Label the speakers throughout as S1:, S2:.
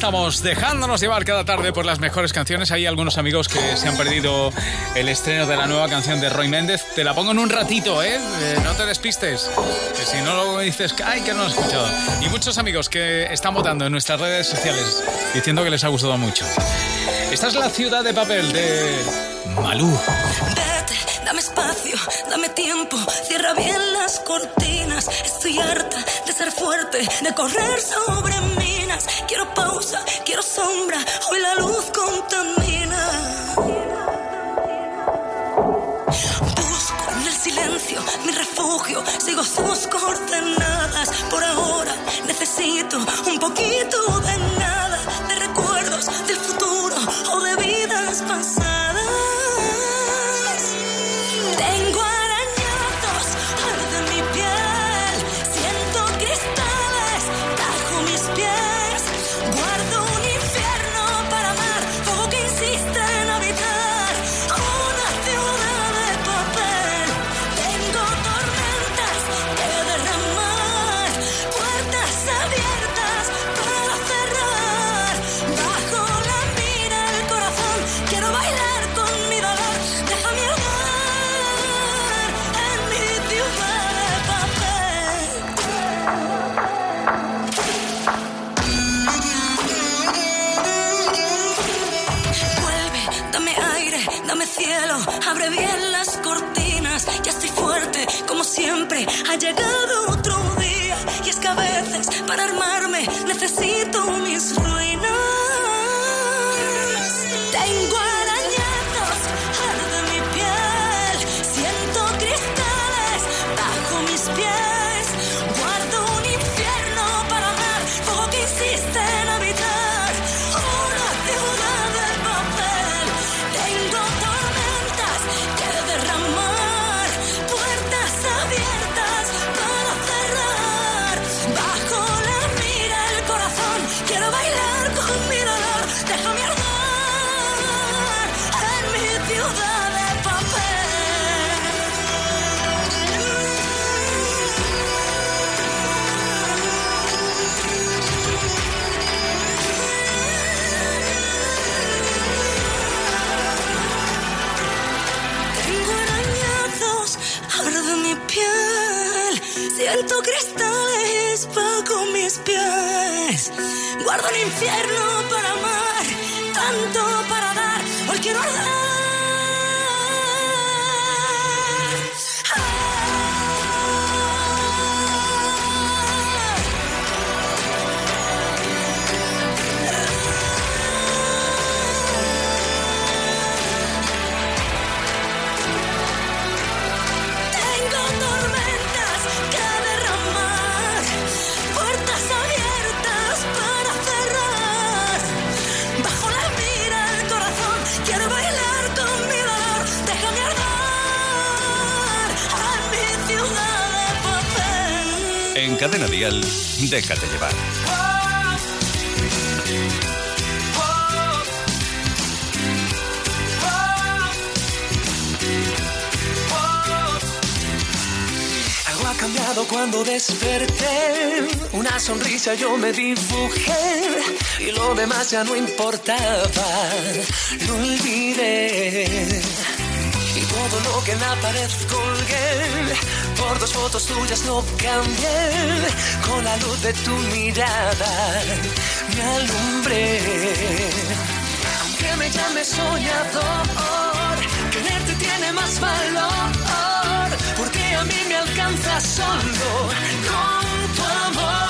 S1: Estamos dejándonos llevar cada tarde por las mejores canciones. Hay algunos amigos que se han perdido el estreno de la nueva canción de Roy Méndez. Te la pongo en un ratito, ¿eh? eh no te despistes. Que si no lo dices, ay, que no lo he escuchado. Y muchos amigos que están votando en nuestras redes sociales diciendo que les ha gustado mucho. Esta es la ciudad de papel de Malú.
S2: Dame espacio, dame tiempo, cierra bien las cortinas. Estoy harta de ser fuerte, de correr sobre Quiero pausa, quiero sombra, hoy la luz contamina. Busco en el silencio mi refugio, sigo sus coordenadas. Por ahora necesito un poquito de nada, de recuerdos del futuro o de vidas pasadas. Ha llegado otro día y es que a veces para armarme necesito mis Guardo el infierno para amar, tanto para dar. Hoy quiero dar.
S3: Cadena Dial, déjate llevar.
S4: Algo ha cambiado cuando desperté, una sonrisa yo me dibujé y lo demás ya no importaba, lo olvidé. Y todo lo que en la pared colgué por dos fotos tuyas no cambié, con la luz de tu mirada me alumbré. Aunque me llame soñador, quererte tiene más valor, porque a mí me alcanza solo con tu amor.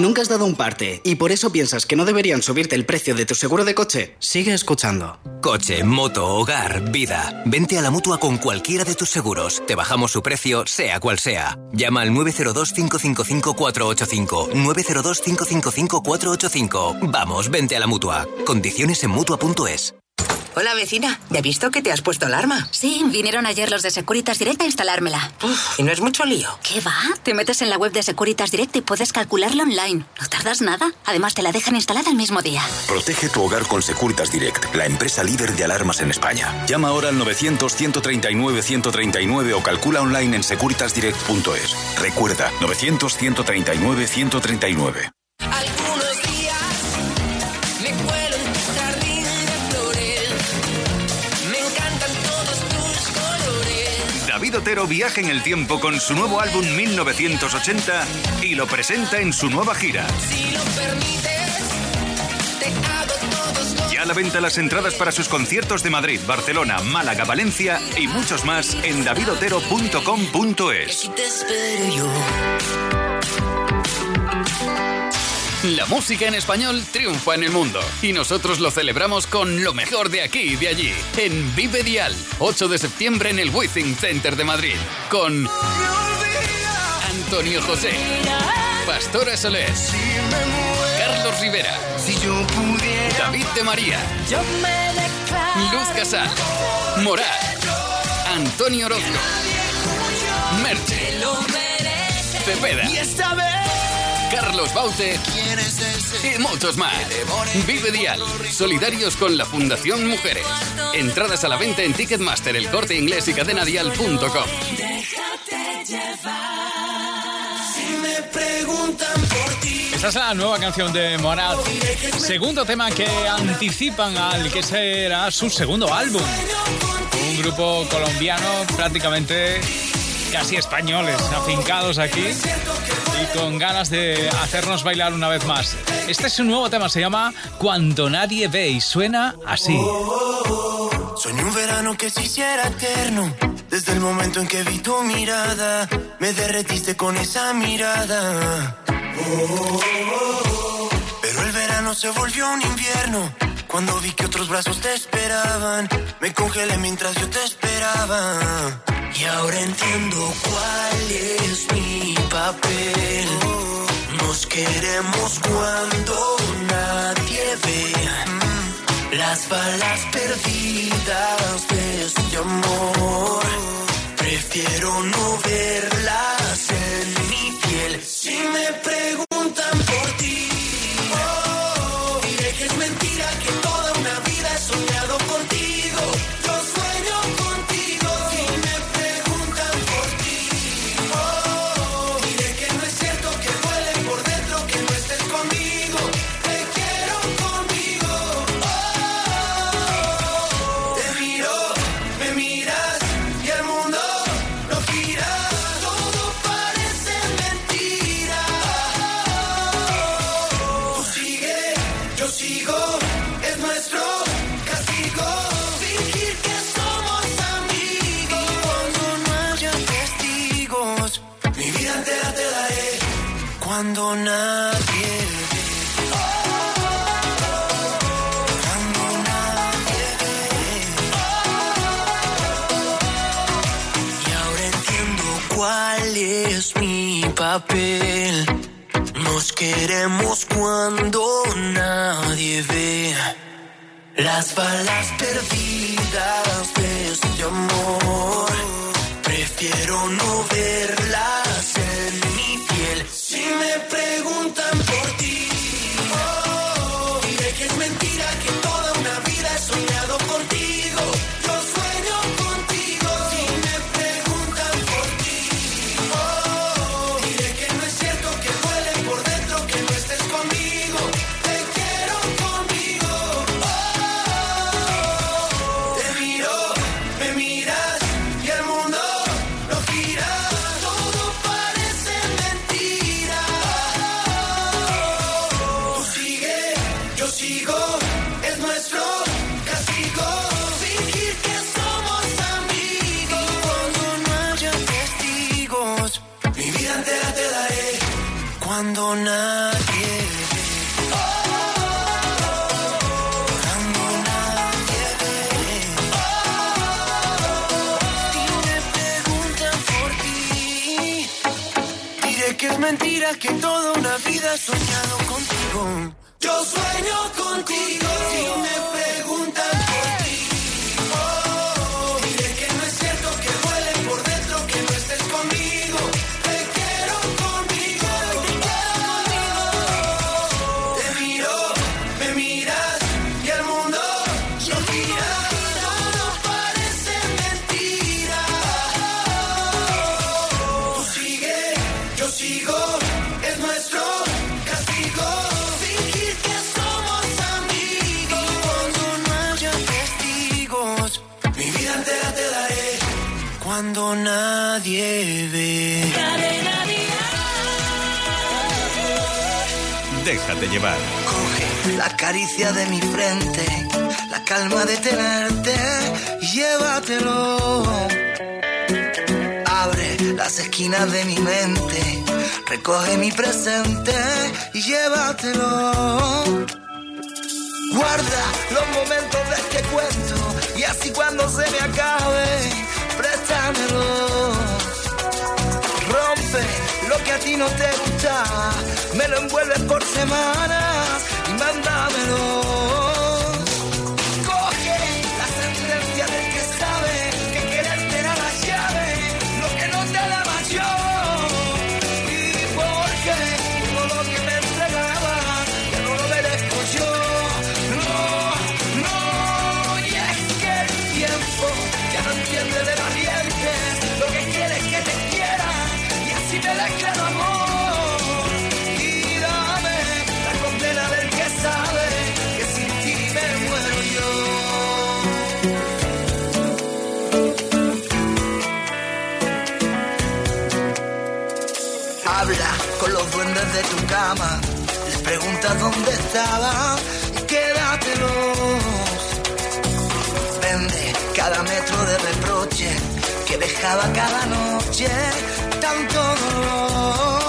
S5: Nunca has dado un parte y por eso piensas que no deberían subirte el precio de tu seguro de coche, sigue escuchando.
S6: Coche, moto, hogar, vida. Vente a la mutua con cualquiera de tus seguros. Te bajamos su precio, sea cual sea. Llama al 902-555-485. 902-555-485. Vamos, vente a la mutua. Condiciones en mutua.es.
S7: Hola vecina, ¿ya he visto que te has puesto alarma?
S8: Sí, vinieron ayer los de Securitas Direct a instalármela.
S7: ¿Y no es mucho lío?
S8: ¿Qué va? Te metes en la web de Securitas Direct y puedes calcularlo online. No tardas nada. Además, te la dejan instalada el mismo día.
S9: Protege tu hogar con Securitas Direct, la empresa líder de alarmas en España. Llama ahora al 900-139-139 o calcula online en securitasdirect.es. Recuerda, 900-139-139.
S3: David Otero viaja en el tiempo con su nuevo álbum 1980 y lo presenta en su nueva gira. Ya a la venta las entradas para sus conciertos de Madrid, Barcelona, Málaga, Valencia y muchos más en davidotero.com.es.
S10: La música en español triunfa en el mundo y nosotros lo celebramos con lo mejor de aquí y de allí. En Vive Dial, 8 de septiembre en el Withing Center de Madrid, con Antonio José, Pastora Soler, Carlos Rivera, David de María, Luz Casal, Morat, Antonio Orozco, Merche, Cepeda. Carlos Baute y muchos más. Vive Dial, solidarios con la Fundación Mujeres. Entradas a la venta en Ticketmaster, el corte inglés y cadenadial.com.
S1: Esta es la nueva canción de Morat. Segundo tema que anticipan al que será su segundo álbum. Un grupo colombiano prácticamente casi españoles, afincados aquí y con ganas de hacernos bailar una vez más. Este es un nuevo tema, se llama Cuando nadie ve y suena así.
S11: Soñé un verano que se hiciera eterno. Desde el momento en que vi tu mirada, me derretiste con esa mirada. Pero el verano se volvió un invierno. Cuando vi que otros brazos te esperaban, me congelé mientras yo te esperaba. Y ahora entiendo cuál es mi papel. Nos queremos cuando nadie ve. Las balas perdidas de este amor. Prefiero no verlas en mi piel. Si me preguntan por ti, oh, diré que es mentira que toda una vida he soñado contigo. Cuando nadie ve. Cuando nadie ve. Y ahora entiendo cuál es mi papel. Nos queremos cuando nadie ve. Las balas perdidas de este amor. Prefiero no verlas me preguntan
S3: quieras
S12: soñar. La caricia de mi frente, la calma de tenerte, llévatelo. Abre las esquinas de mi mente, recoge mi presente y llévatelo. Guarda los momentos de este cuento y así cuando se me acabe, préstamelo. Rompe lo que a ti no te gustaba, me lo envuelves por semanas mándamelo. de tu cama, les preguntas dónde estaba y quédatelos. Vende cada metro de reproche que dejaba cada noche tanto dolor.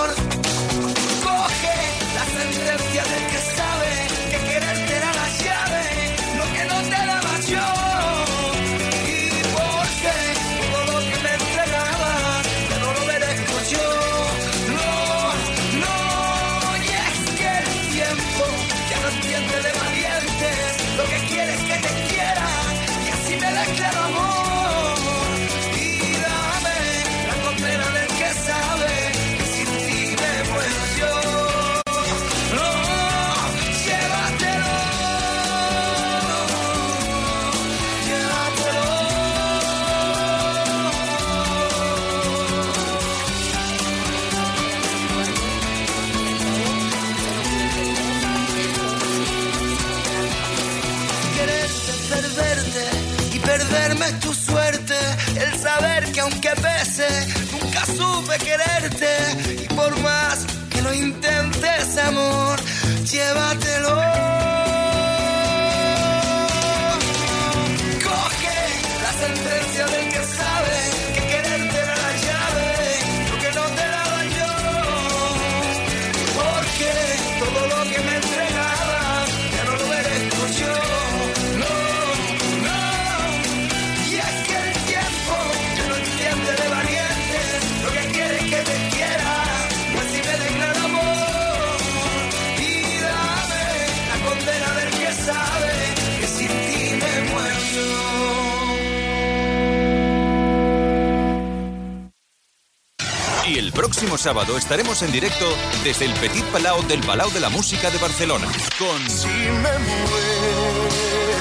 S3: sábado estaremos en directo desde el Petit Palau del Palau de la Música de Barcelona con
S12: si me muero,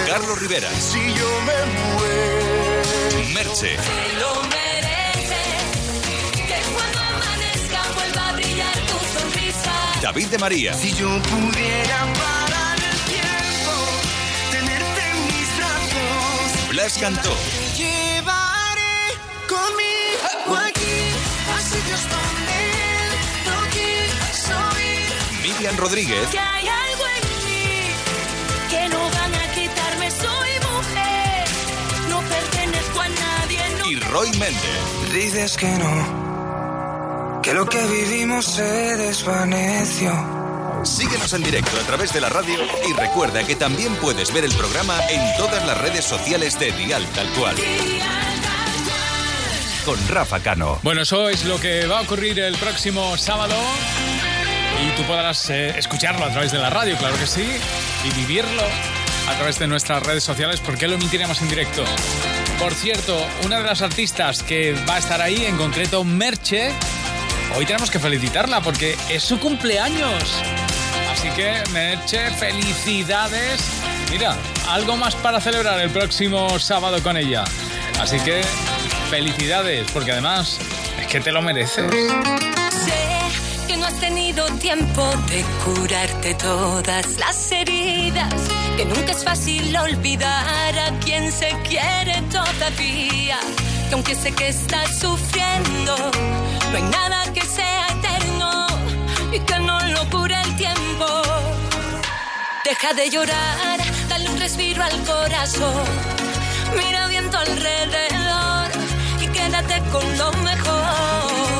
S3: Carlos Rivera,
S12: si yo me muero,
S3: Merche.
S13: Me lo mereces, que cuando amanezca vuelva a brillar tu sonrisa.
S3: David de María.
S12: Si yo pudiera parar el tiempo, tenerte en mis brazos.
S3: Blas cantó.
S12: Llevaré conmigo aquí, así Dios toma.
S3: Cristian Rodríguez.
S13: Que hay algo en mí que no van a quitarme, soy mujer, no pertenezco a nadie. No
S3: y Roy Méndez.
S12: Dices que no,
S14: que lo que vivimos se desvaneció.
S3: Síguenos en directo a través de la radio y recuerda que también puedes ver el programa en todas las redes sociales de Dial Tal Cual con Rafa Cano.
S1: Bueno, eso es lo que va a ocurrir el próximo sábado. Y tú podrás eh, escucharlo a través de la radio, claro que sí, y vivirlo a través de nuestras redes sociales porque lo emitiremos en directo. Por cierto, una de las artistas que va a estar ahí, en concreto Merche, hoy tenemos que felicitarla porque es su cumpleaños. Así que, Merche, felicidades. Mira, algo más para celebrar el próximo sábado con ella. Así que, felicidades, porque además es que te lo mereces
S13: has tenido tiempo de curarte todas las heridas, que nunca es fácil olvidar a quien se quiere todavía, que aunque sé que estás sufriendo, no hay nada que sea eterno y que no lo cure el tiempo. Deja de llorar, dale un respiro al corazón, mira viento alrededor y quédate con lo mejor.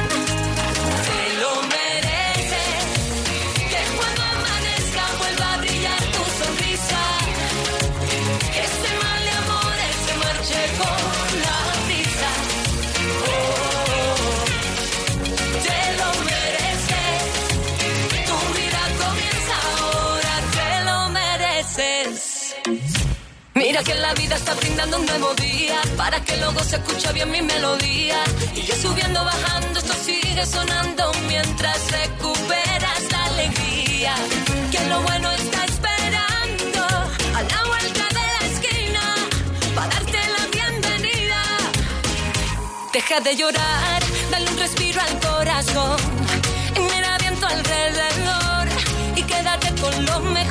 S13: Que la vida está brindando un nuevo día para que luego se escuche bien mi melodía. Y yo subiendo, bajando, esto sigue sonando mientras recuperas la alegría. Que lo bueno está esperando a la vuelta de la esquina para darte la bienvenida. Deja de llorar, dale un respiro al corazón. Y mira bien tu alrededor y quédate con lo mejor.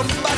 S14: el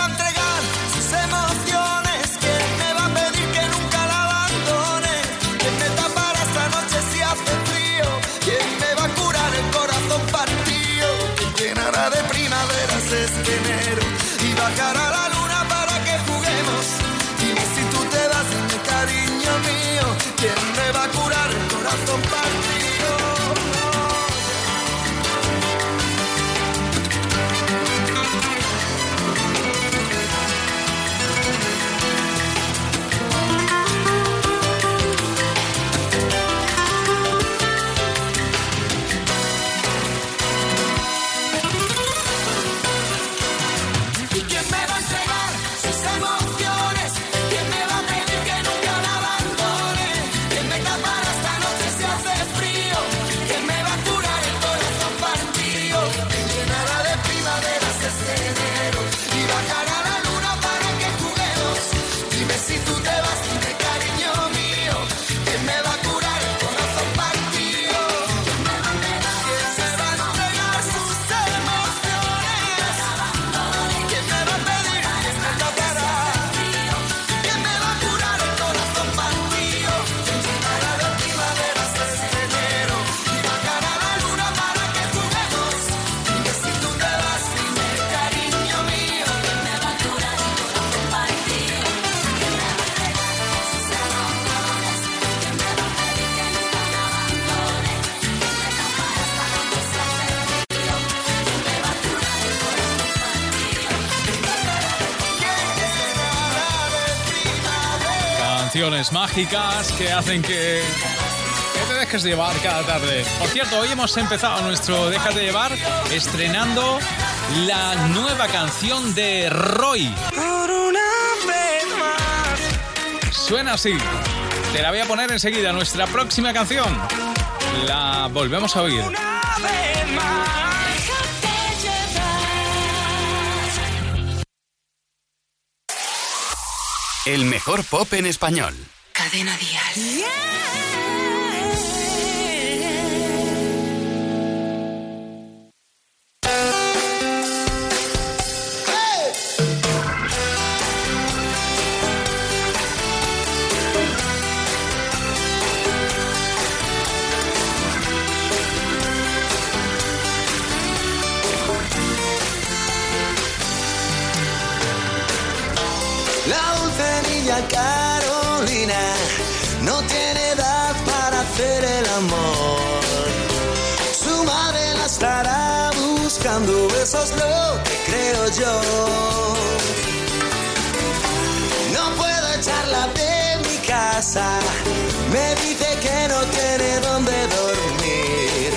S14: y bajará la luna para que juguemos. Y si tú te vas, mi cariño mío, ¿quién me va a curar el corazón partido?
S1: Mágicas que hacen que, te dejes llevar cada tarde. Por cierto, hoy hemos empezado nuestro Déjate llevar estrenando la nueva canción de Roy. Suena así. Te la voy a poner enseguida, nuestra próxima canción. La volvemos a oír.
S10: El mejor pop en español.
S15: Cadena Dial.
S14: Eso es lo que creo yo. No puedo echarla de mi casa, me dice que no tiene dónde dormir.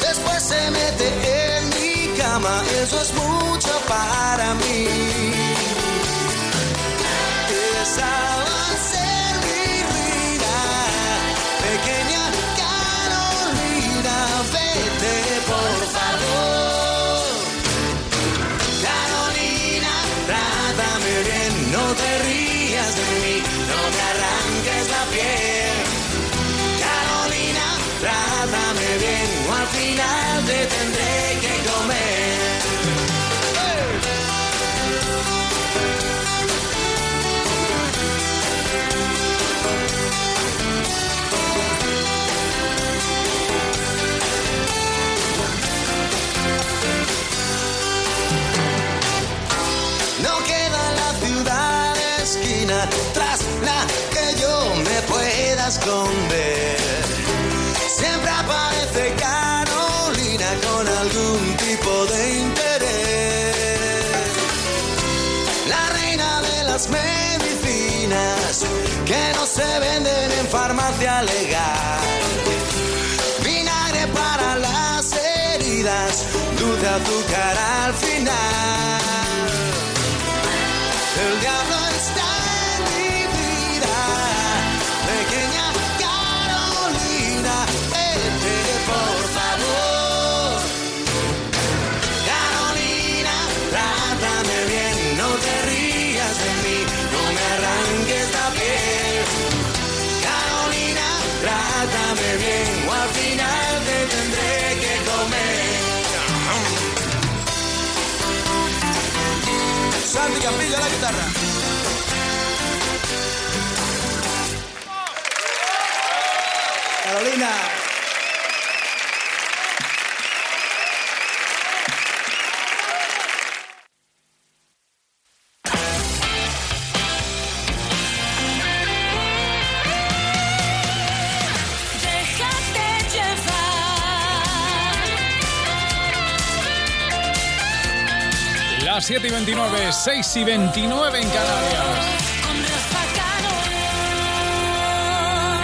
S14: Después se mete en mi cama, eso es mucho para mí.
S15: Que no se venden en farmacia legal. Vinagre para las heridas, dulce azúcar al final. Santi Campillo a la guitarra.
S1: Las 7 y 29, 6 y 29 en Canarias.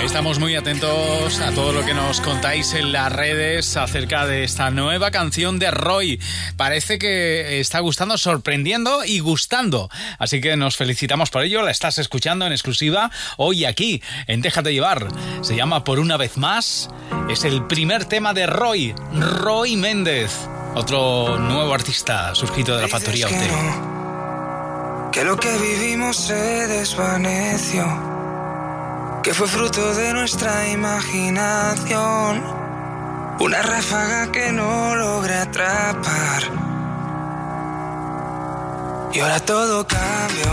S1: Estamos muy atentos a todo lo que nos contáis en las redes acerca de esta nueva canción de Roy. Parece que está gustando, sorprendiendo y gustando. Así que nos felicitamos por ello. La estás escuchando en exclusiva hoy aquí en Déjate llevar. Se llama Por una vez más. Es el primer tema de Roy, Roy Méndez. Otro nuevo artista surgido de la factoría
S16: que no, que lo que vivimos se desvaneció, que fue fruto de nuestra imaginación, una ráfaga que no logré atrapar. Y ahora todo cambió,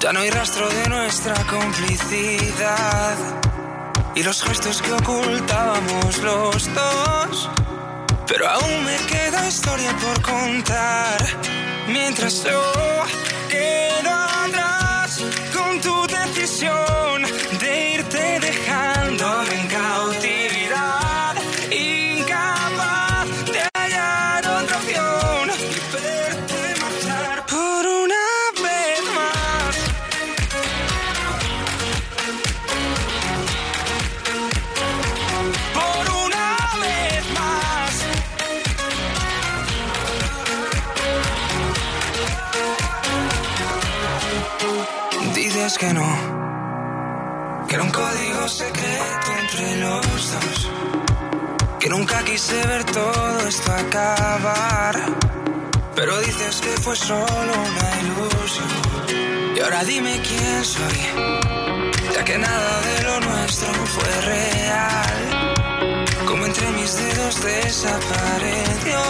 S16: ya no hay rastro de nuestra complicidad y los gestos que ocultábamos los dos. Pero aún me queda historia por contar. Mientras yo quedo atrás con tu decisión Que no, que era un código secreto entre los dos, que nunca quise ver todo esto acabar, pero dices que fue solo una ilusión. Y ahora dime quién soy, ya que nada de lo nuestro fue real, como entre mis dedos desapareció.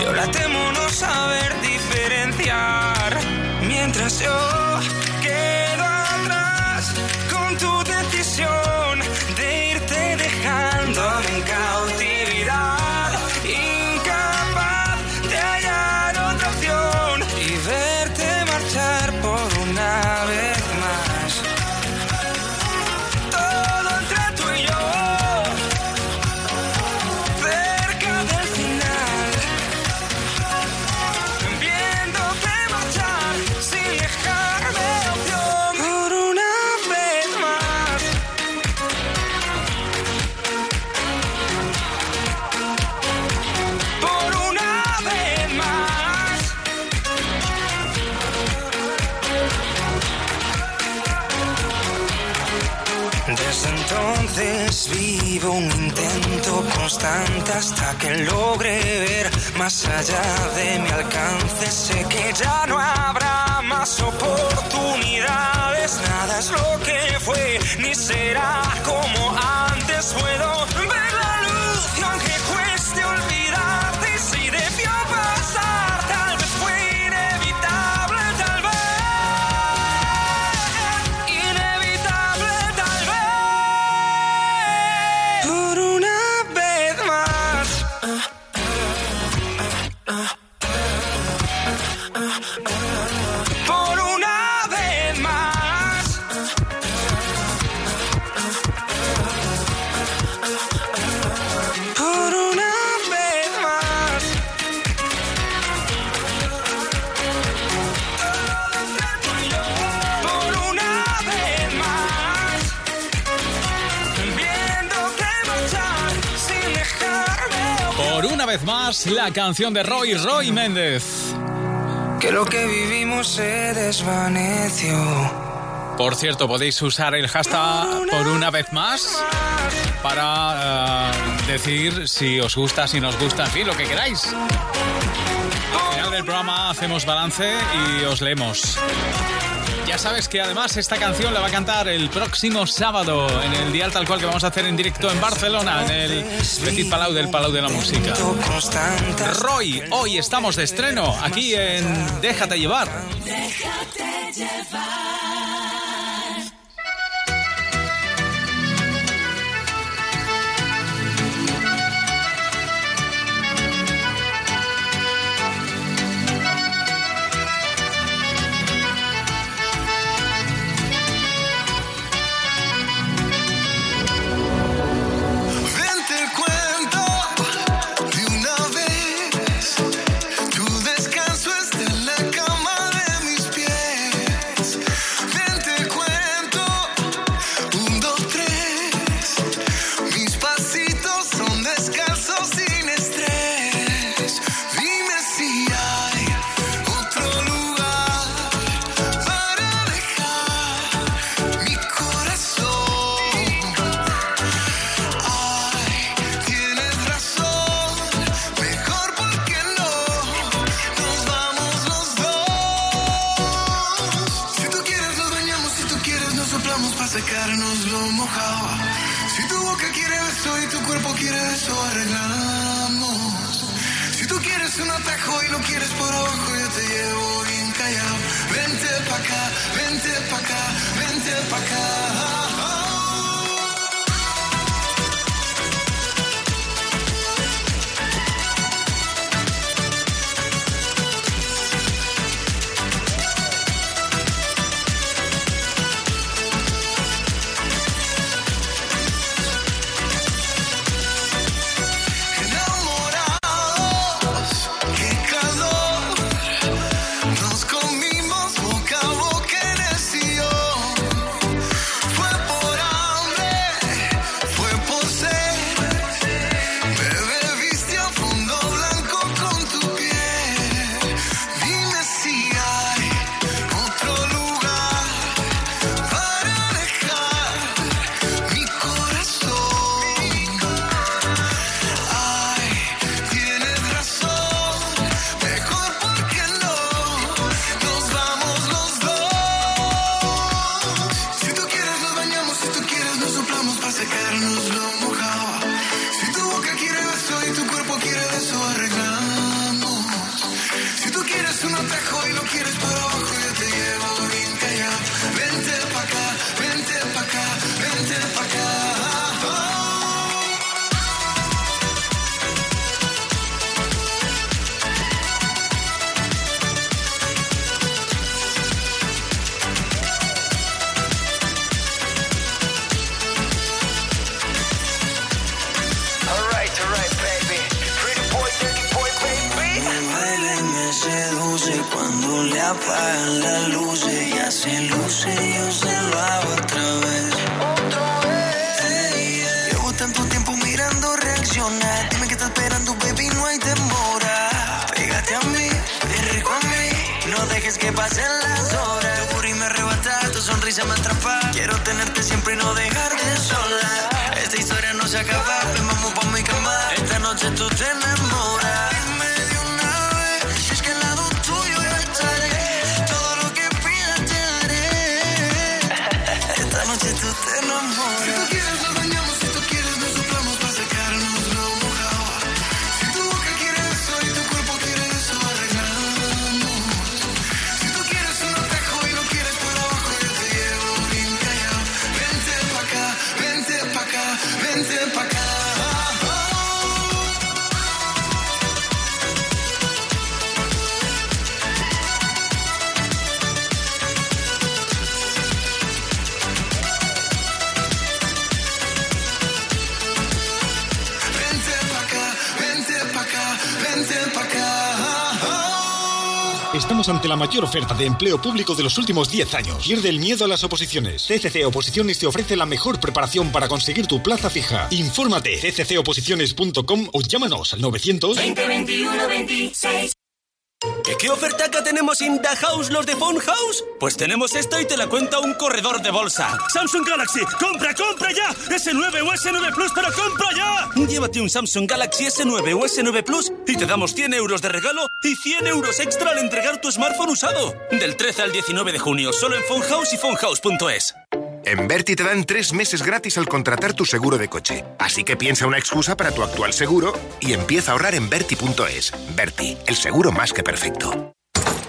S16: Y ahora temo no saber diferenciar. Mientras yo logre ver más allá de mi alcance. Sé que ya no habrá más oportunidades. Más,
S14: la canción de Roy Roy Méndez.
S16: Que lo que vivimos se desvaneció.
S14: Por cierto, podéis usar el hashtag por una vez más para eh, decir si os gusta, si nos gusta, en fin, lo que queráis. Al final del programa hacemos balance y os leemos. Ya sabes que además esta canción la va a cantar el próximo sábado en el Dial Tal Cual que vamos a hacer en directo en Barcelona, en el Petit Palau del Palau de la Música. Roy, hoy estamos de estreno aquí en Déjate llevar. Déjate llevar.
S17: Estamos ante la mayor oferta de empleo público de los últimos 10 años. Pierde el miedo a las oposiciones. CCC Oposiciones te ofrece la mejor preparación para conseguir tu plaza fija. Infórmate cccoposiciones.com o llámanos al 900
S18: 20 21 26
S19: ¿Qué, ¿Qué ofertaca tenemos en The House los de Phone House? Pues tenemos esto y te la cuenta un corredor de bolsa.
S20: Samsung Galaxy, compra, compra ya. S9 o S9 Plus, pero compra ya.
S19: Llévate un Samsung Galaxy S9 o S9 Plus y te damos 100 euros de regalo y 100 euros extra al entregar tu smartphone usado. Del 13 al 19 de junio, solo en Phone House y phonehouse.es.
S21: En Berti te dan tres meses gratis al contratar tu seguro de coche. Así que piensa una excusa para tu actual seguro y empieza a ahorrar en Berti.es. Berti, el seguro más que perfecto.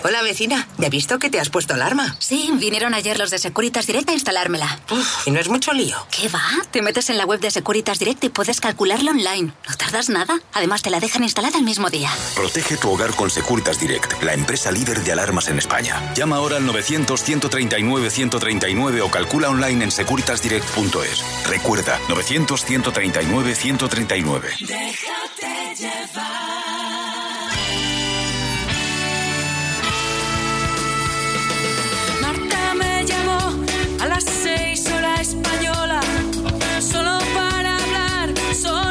S7: Hola vecina, ¿ya he visto que te has puesto alarma?
S8: Sí, vinieron ayer los de Securitas Direct a instalármela.
S7: Uf, ¿Y no es mucho lío?
S8: ¿Qué va? Te metes en la web de Securitas Direct y puedes calcularlo online. No tardas nada. Además, te la dejan instalada el mismo día.
S9: Protege tu hogar con Securitas Direct, la empresa líder de alarmas en España. Llama ahora al 900-139-139 o calcula online en securitasdirect.es. Recuerda, 900-139-139.
S18: Déjate llevar.
S22: So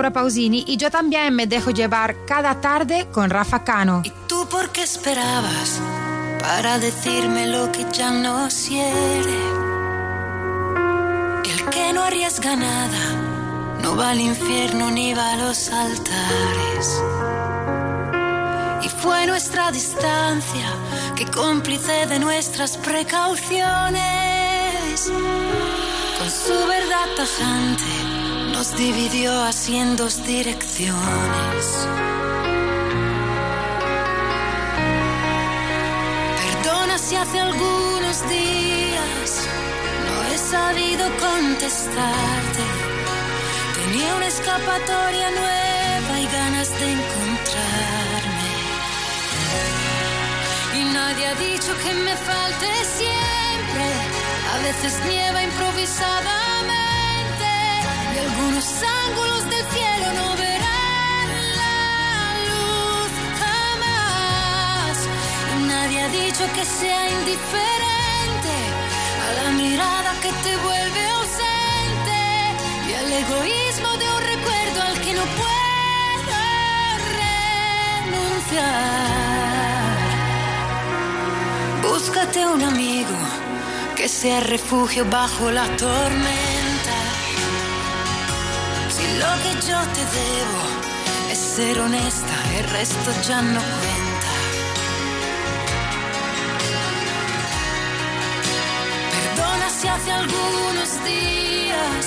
S22: Laura Pausini y yo también me dejo llevar cada tarde con Rafa Cano.
S13: ¿Tú por qué esperabas para decirme lo que ya no quiere. El que no arriesga nada no va al infierno ni va a los altares. Y fue nuestra distancia que cómplice de nuestras precauciones. Con su verdad tajante nos dividió así en dos direcciones. Perdona si hace algunos días no he sabido contestarte. Tenía una escapatoria nueva y ganas de encontrarme. Y nadie ha dicho que me falte siempre. A veces nieva improvisadamente y algunos ángulos del cielo no verán la luz jamás. Nadie ha dicho que sea indiferente a la mirada que te vuelve ausente y al egoísmo de un recuerdo al que no puedo renunciar. Búscate un amigo que sea refugio bajo la tormenta. Lo que yo te debo es ser honesta, el resto ya no cuenta. Perdona si hace algunos días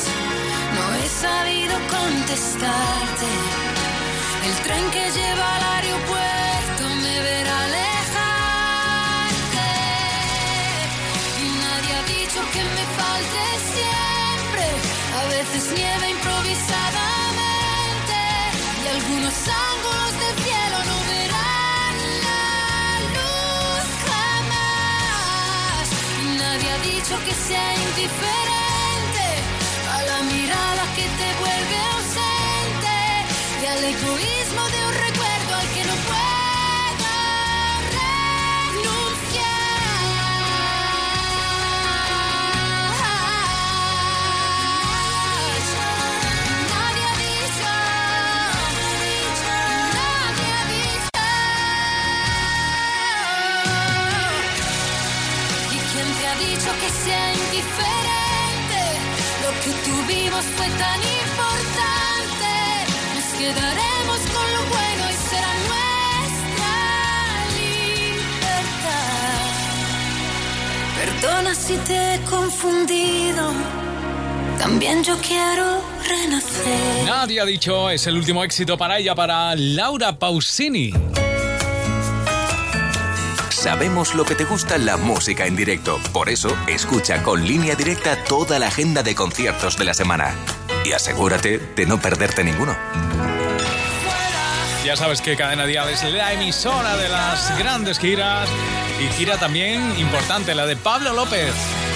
S13: no he sabido contestarte. El tren que lleva al aeropuerto A veces nieve improvisadamente. Y algunos ángulos del cielo no verán la luz jamás. Nadie ha dicho que sea indiferente a la mirada que te vuelve ausente y al egoísmo de un fue tan importante. Nos quedaremos con lo bueno y será nuestra libertad. Perdona si te he confundido. También yo quiero renacer.
S1: Nadie ha dicho, es el último éxito para ella, para Laura Pausini.
S6: Sabemos lo que te gusta la música en directo. Por eso, escucha con línea directa toda la agenda de conciertos de la semana. Y asegúrate de no perderte ninguno.
S1: Ya sabes que Cadena Dial es la emisora de las grandes giras y gira también importante, la de Pablo López.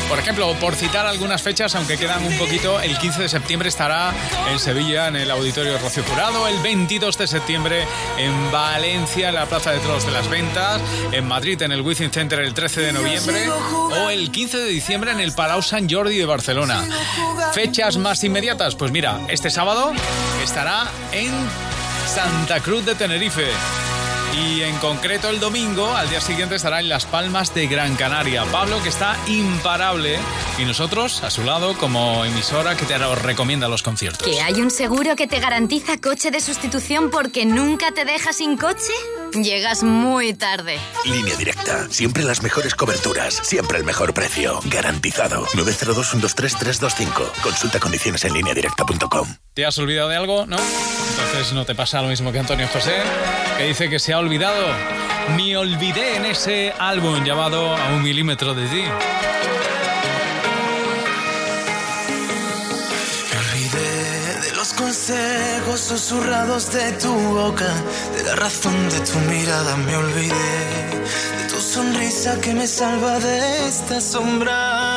S1: Por ejemplo, por citar algunas fechas, aunque quedan un poquito, el 15 de septiembre estará en Sevilla, en el Auditorio Rocío Jurado, el 22 de septiembre en Valencia, en la Plaza de Toros de las Ventas, en Madrid, en el Wizzing Center el 13 de noviembre, o el 15 de diciembre en el Palau Sant Jordi de Barcelona. Fechas más inmediatas, pues mira, este sábado estará en Santa Cruz de Tenerife. Y en concreto el domingo, al día siguiente, estará en Las Palmas de Gran Canaria. Pablo, que está imparable, y nosotros a su lado como emisora que te recomienda los conciertos.
S23: ¿Que hay un seguro que te garantiza coche de sustitución porque nunca te deja sin coche? Llegas muy tarde.
S9: Línea directa. Siempre las mejores coberturas. Siempre el mejor precio. Garantizado. 902-123-325. Consulta condiciones en lineadirecta.com.
S1: ¿Te has olvidado de algo? ¿No? Entonces no te pasa lo mismo que Antonio José, que dice que se ha olvidado. Me olvidé en ese álbum llamado A un milímetro de ti.
S12: Me olvidé de los consejos susurrados de tu boca, de la razón de tu mirada. Me olvidé de tu sonrisa que me salva de esta sombra.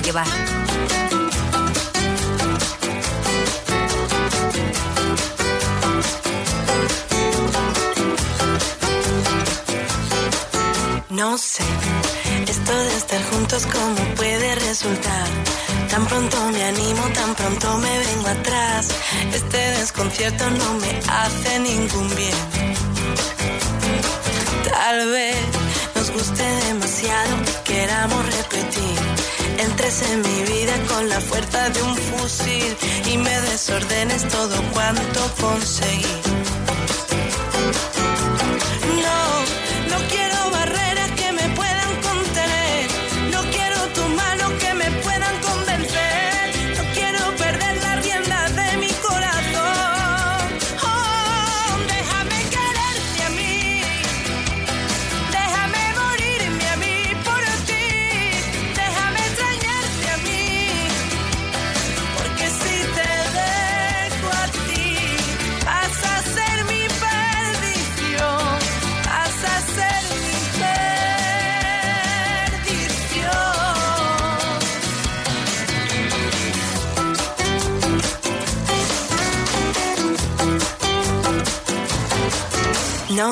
S24: llevar.
S13: No sé, esto de estar juntos cómo puede resultar. Tan pronto me animo, tan pronto me vengo atrás. Este desconcierto no me hace ningún bien. Tal vez nos guste demasiado queramos repetir entres en mi vida con la fuerza de un fusil y me desordenes todo cuanto conseguí.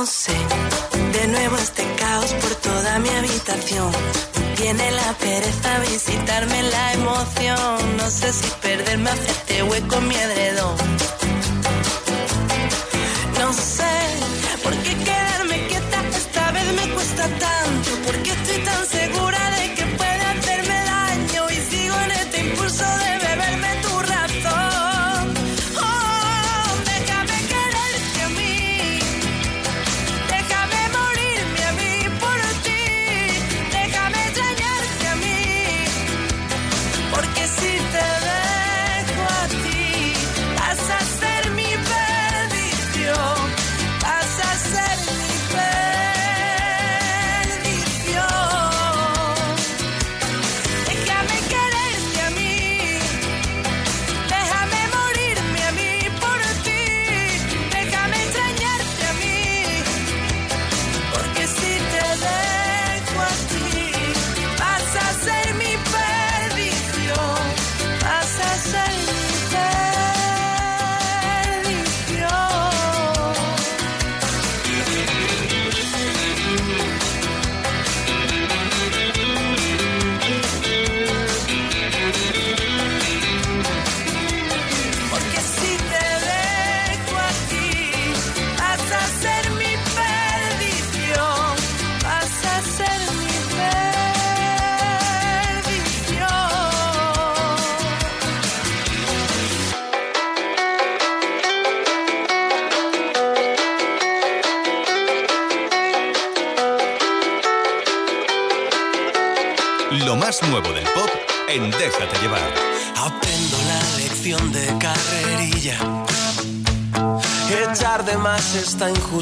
S13: no sé. De nuevo este caos por toda mi habitación. Viene la pereza a visitarme la emoción. No sé si perderme hacerte hueco mi edredón.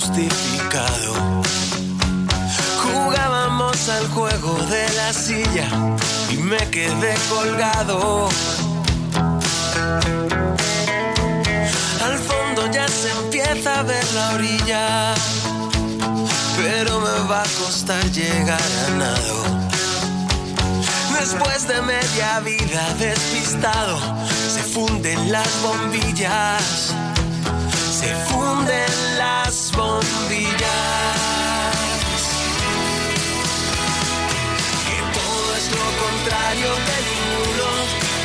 S15: Está injustificado. Jugábamos al juego de la silla y me quedé colgado. Al fondo ya se empieza a ver la orilla, pero me va a costar llegar a nado. Después de media vida despistado, se funden las bombillas, se funden las bombillas. Que todo es lo contrario de ninguno,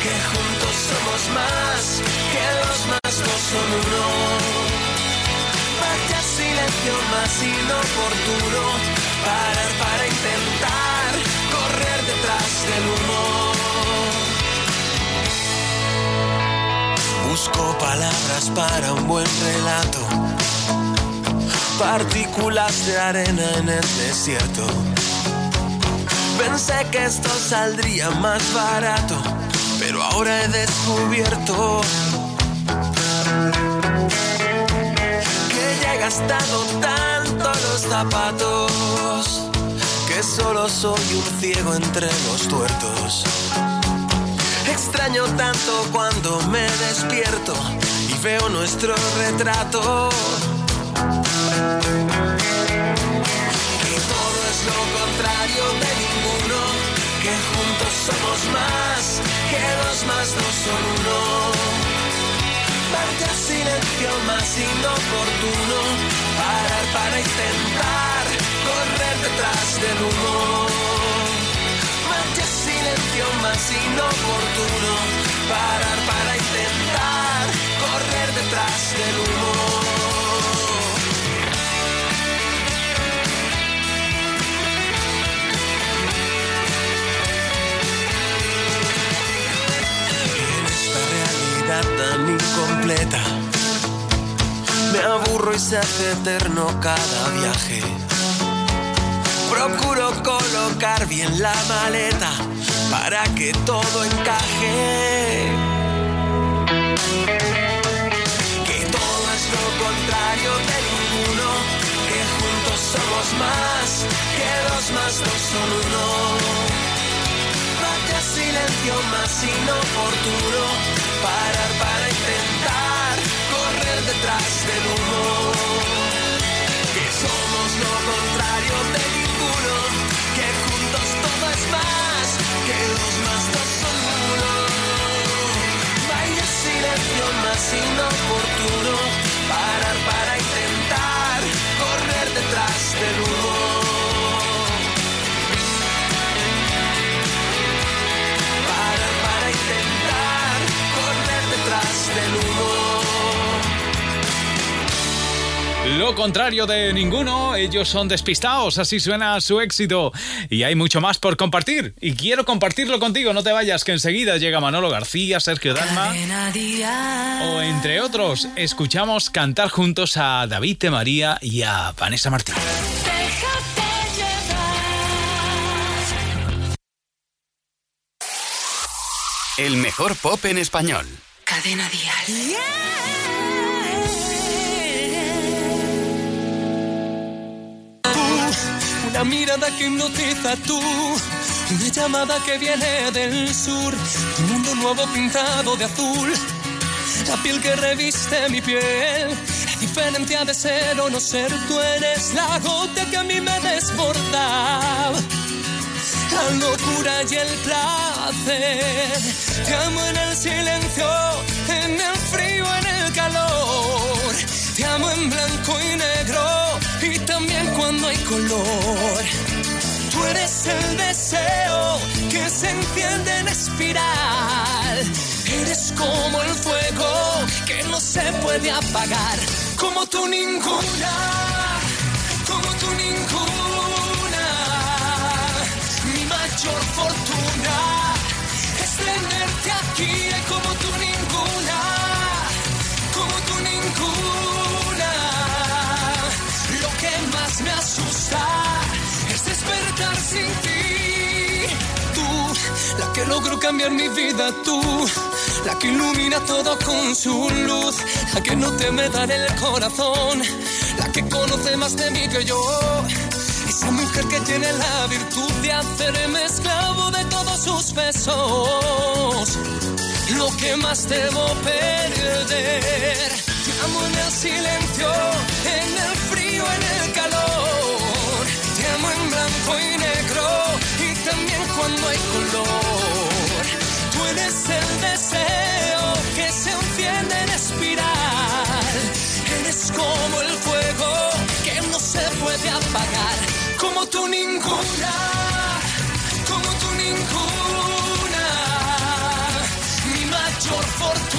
S15: que juntos somos más, que los más no son uno. Vaya silencio más inoportuno, parar para intentar correr detrás del humo. Busco palabras para un buen relato, partículas de arena en el desierto. Pensé que esto saldría más barato, pero ahora he descubierto que ya he gastado tanto los zapatos que solo soy un ciego entre los tuertos. Extraño tanto cuando me despierto y veo nuestro retrato. Que todo es lo contrario de ninguno, que juntos somos más, que dos más dos son uno. Vaya silencio más inoportuno, parar para intentar correr detrás del humo. Más inoportuno, parar para intentar correr detrás del humo. En esta realidad tan incompleta, me aburro y se hace eterno cada viaje. Procuro colocar bien la maleta para que todo encaje. Que todo es lo contrario de ninguno, que juntos somos más, que dos más dos son uno. Vaya silencio más inoportuno, parar para intentar correr detrás del humo. Que somos lo contrario de ninguno, que juntos todo es más, inoportuno,
S1: Lo contrario de ninguno, ellos son despistados, así suena su éxito. Y hay mucho más por compartir. Y quiero compartirlo contigo, no te vayas, que enseguida llega Manolo García, Sergio Dalma. O entre otros, escuchamos cantar juntos a David de María y a Vanessa Martín.
S10: El mejor pop en español.
S22: Cadena Dial.
S4: Tú, una mirada que hipnotiza tú, una llamada que viene del sur, un mundo nuevo pintado de azul, la piel que reviste mi piel, la diferencia de ser o no ser, tú eres la gota que a mí me desborda. La locura y el placer, te amo en el silencio, en el frío, en el calor. Te amo en blanco y color. Tú eres el deseo que se enciende en espiral. Eres como el fuego que no se puede apagar. Como tú ninguna, como tú ninguna. Mi mayor fortuna es tenerte aquí me quiero cambiar mi vida tú, la que ilumina todo con su luz, la que no teme dar el corazón, la que conoce más de mí que yo. Esa mujer que tiene la virtud de hacerme esclavo de todos sus besos. Lo que más debo perder. Te amo en el silencio, en el frío, en el calor. Te amo en blanco y negro y también cuando hay color. como tú ninguna, como tú ninguna, mi mayor fortuna.